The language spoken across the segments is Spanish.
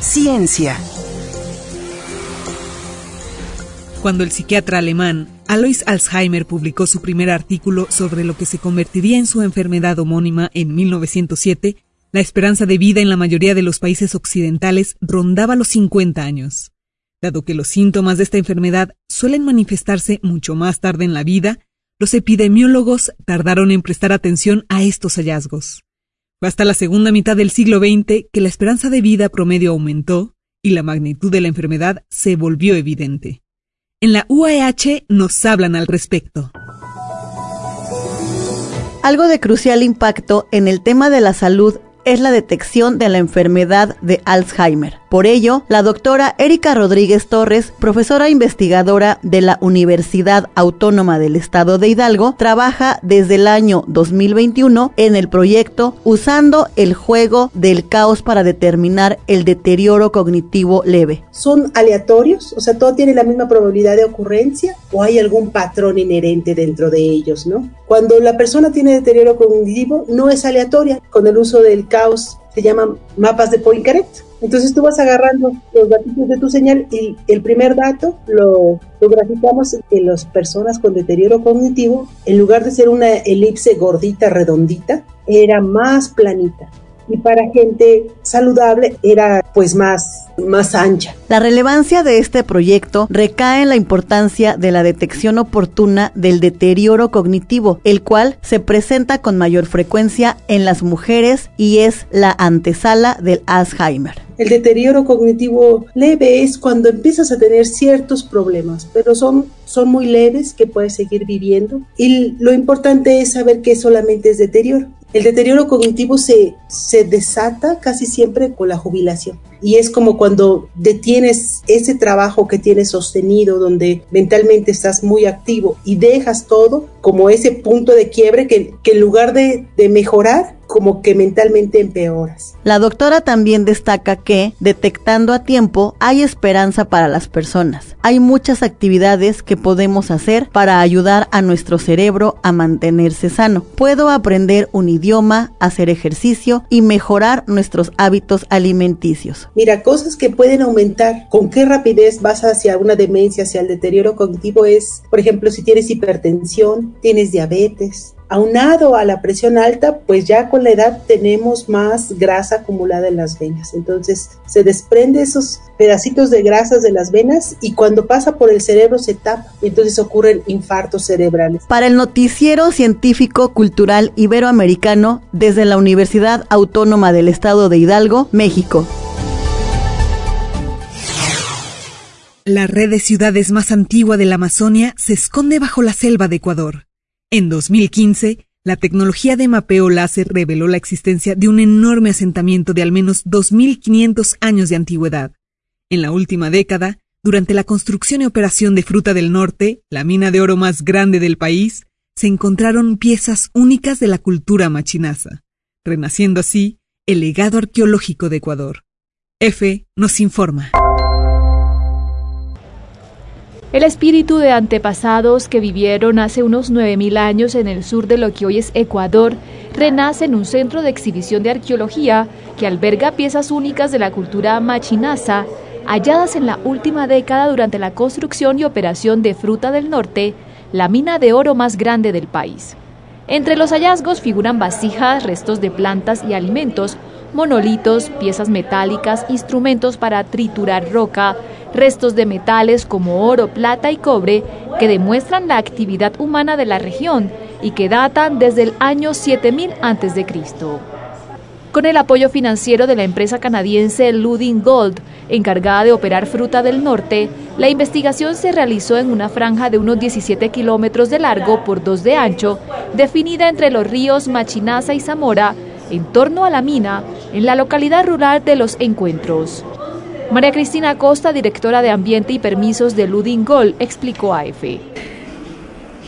Ciencia. Cuando el psiquiatra alemán Alois Alzheimer publicó su primer artículo sobre lo que se convertiría en su enfermedad homónima en 1907, la esperanza de vida en la mayoría de los países occidentales rondaba los 50 años. Dado que los síntomas de esta enfermedad suelen manifestarse mucho más tarde en la vida, los epidemiólogos tardaron en prestar atención a estos hallazgos. Fue hasta la segunda mitad del siglo XX que la esperanza de vida promedio aumentó y la magnitud de la enfermedad se volvió evidente. En la UAH nos hablan al respecto. Algo de crucial impacto en el tema de la salud es la detección de la enfermedad de Alzheimer. Por ello, la doctora Erika Rodríguez Torres, profesora investigadora de la Universidad Autónoma del Estado de Hidalgo, trabaja desde el año 2021 en el proyecto Usando el juego del caos para determinar el deterioro cognitivo leve. ¿Son aleatorios? O sea, todo tiene la misma probabilidad de ocurrencia o hay algún patrón inherente dentro de ellos, ¿no? Cuando la persona tiene deterioro cognitivo, no es aleatoria. Con el uso del caos se llaman mapas de Poincaré. Entonces tú vas agarrando los datos de tu señal y el primer dato lo, lo graficamos en las personas con deterioro cognitivo. En lugar de ser una elipse gordita, redondita, era más planita y para gente saludable era pues más, más ancha. La relevancia de este proyecto recae en la importancia de la detección oportuna del deterioro cognitivo, el cual se presenta con mayor frecuencia en las mujeres y es la antesala del Alzheimer. El deterioro cognitivo leve es cuando empiezas a tener ciertos problemas, pero son, son muy leves que puedes seguir viviendo. Y lo importante es saber que solamente es deterioro. El deterioro cognitivo se, se desata casi siempre con la jubilación. Y es como cuando detienes ese trabajo que tienes sostenido, donde mentalmente estás muy activo y dejas todo como ese punto de quiebre que, que en lugar de, de mejorar, como que mentalmente empeoras. La doctora también destaca que, detectando a tiempo, hay esperanza para las personas. Hay muchas actividades que podemos hacer para ayudar a nuestro cerebro a mantenerse sano. Puedo aprender un idioma, hacer ejercicio y mejorar nuestros hábitos alimenticios. Mira, cosas que pueden aumentar. ¿Con qué rapidez vas hacia una demencia, hacia el deterioro cognitivo? Es, por ejemplo, si tienes hipertensión, tienes diabetes, aunado a la presión alta, pues ya con la edad tenemos más grasa acumulada en las venas. Entonces se desprende esos pedacitos de grasas de las venas y cuando pasa por el cerebro se tapa entonces ocurren infartos cerebrales. Para el noticiero científico cultural iberoamericano desde la Universidad Autónoma del Estado de Hidalgo, México. La red de ciudades más antigua de la Amazonia se esconde bajo la selva de Ecuador. En 2015, la tecnología de mapeo láser reveló la existencia de un enorme asentamiento de al menos 2.500 años de antigüedad. En la última década, durante la construcción y operación de Fruta del Norte, la mina de oro más grande del país, se encontraron piezas únicas de la cultura machinaza, renaciendo así el legado arqueológico de Ecuador. F nos informa. El espíritu de antepasados que vivieron hace unos 9.000 años en el sur de lo que hoy es Ecuador renace en un centro de exhibición de arqueología que alberga piezas únicas de la cultura machinaza halladas en la última década durante la construcción y operación de Fruta del Norte, la mina de oro más grande del país. Entre los hallazgos figuran vasijas, restos de plantas y alimentos, monolitos, piezas metálicas, instrumentos para triturar roca, restos de metales como oro, plata y cobre que demuestran la actividad humana de la región y que datan desde el año 7000 a.C. Con el apoyo financiero de la empresa canadiense Luding Gold, encargada de operar fruta del norte, la investigación se realizó en una franja de unos 17 kilómetros de largo por 2 de ancho, definida entre los ríos Machinaza y Zamora, en torno a la mina, en la localidad rural de Los Encuentros. María Cristina Costa, directora de Ambiente y Permisos de Ludingol, explicó a EFE.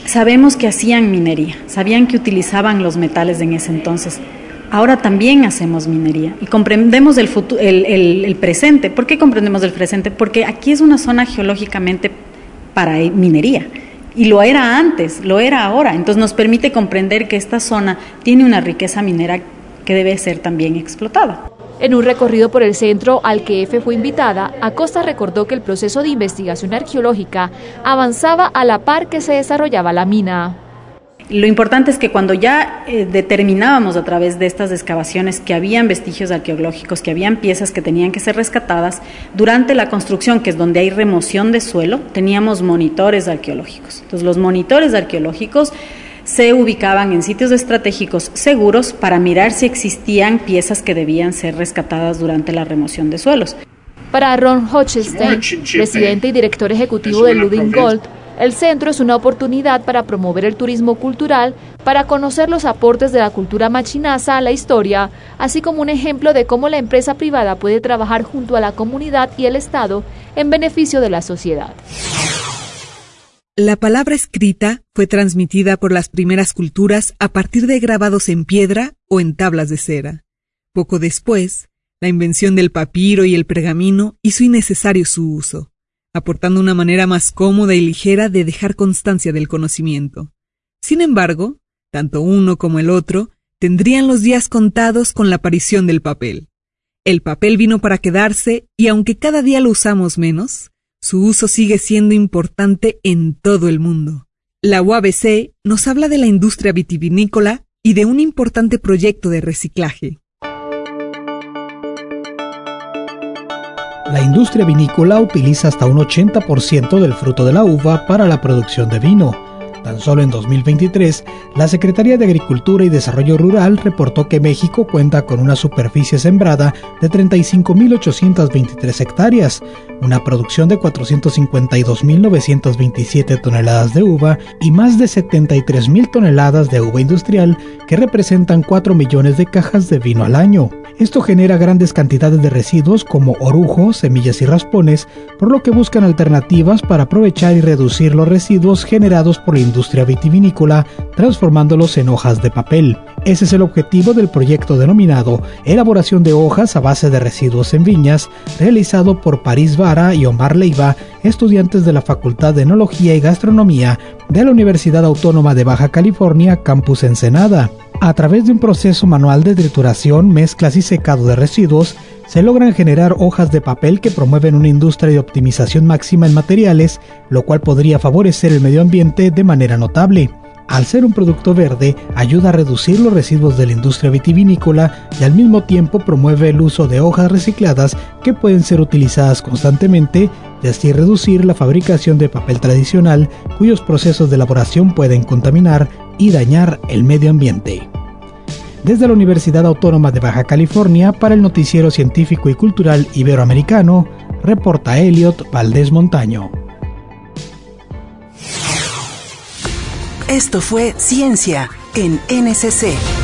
Sabemos que hacían minería, sabían que utilizaban los metales en ese entonces. Ahora también hacemos minería y comprendemos el, futuro, el, el, presente. ¿Por qué comprendemos el presente? Porque aquí es una zona geológicamente para minería y lo era antes, lo era ahora. Entonces nos permite comprender que esta zona tiene una riqueza minera que debe ser también explotada. En un recorrido por el centro al que EFE fue invitada, Acosta recordó que el proceso de investigación arqueológica avanzaba a la par que se desarrollaba la mina. Lo importante es que cuando ya eh, determinábamos a través de estas excavaciones que habían vestigios arqueológicos, que habían piezas que tenían que ser rescatadas, durante la construcción, que es donde hay remoción de suelo, teníamos monitores arqueológicos. Entonces los monitores arqueológicos se ubicaban en sitios estratégicos seguros para mirar si existían piezas que debían ser rescatadas durante la remoción de suelos. Para Ron Hochstein, presidente y director ejecutivo de Luding Gold, el centro es una oportunidad para promover el turismo cultural, para conocer los aportes de la cultura machinaza a la historia, así como un ejemplo de cómo la empresa privada puede trabajar junto a la comunidad y el Estado en beneficio de la sociedad. La palabra escrita fue transmitida por las primeras culturas a partir de grabados en piedra o en tablas de cera. Poco después, la invención del papiro y el pergamino hizo innecesario su uso, aportando una manera más cómoda y ligera de dejar constancia del conocimiento. Sin embargo, tanto uno como el otro tendrían los días contados con la aparición del papel. El papel vino para quedarse y aunque cada día lo usamos menos, su uso sigue siendo importante en todo el mundo. La UABC nos habla de la industria vitivinícola y de un importante proyecto de reciclaje. La industria vinícola utiliza hasta un 80% del fruto de la uva para la producción de vino Tan solo en 2023, la Secretaría de Agricultura y Desarrollo Rural reportó que México cuenta con una superficie sembrada de 35.823 hectáreas, una producción de 452.927 toneladas de uva y más de 73.000 toneladas de uva industrial que representan 4 millones de cajas de vino al año. Esto genera grandes cantidades de residuos como orujo, semillas y raspones, por lo que buscan alternativas para aprovechar y reducir los residuos generados por la industria vitivinícola, transformándolos en hojas de papel. Ese es el objetivo del proyecto denominado Elaboración de hojas a base de residuos en viñas, realizado por París Vara y Omar Leiva, estudiantes de la Facultad de Enología y Gastronomía de la Universidad Autónoma de Baja California, Campus Ensenada. A través de un proceso manual de trituración, mezclas y secado de residuos, se logran generar hojas de papel que promueven una industria de optimización máxima en materiales, lo cual podría favorecer el medio ambiente de manera notable. Al ser un producto verde, ayuda a reducir los residuos de la industria vitivinícola y al mismo tiempo promueve el uso de hojas recicladas que pueden ser utilizadas constantemente y así reducir la fabricación de papel tradicional cuyos procesos de elaboración pueden contaminar y dañar el medio ambiente. Desde la Universidad Autónoma de Baja California para el Noticiero Científico y Cultural Iberoamericano, reporta Elliot Valdés Montaño. Esto fue Ciencia en NCC.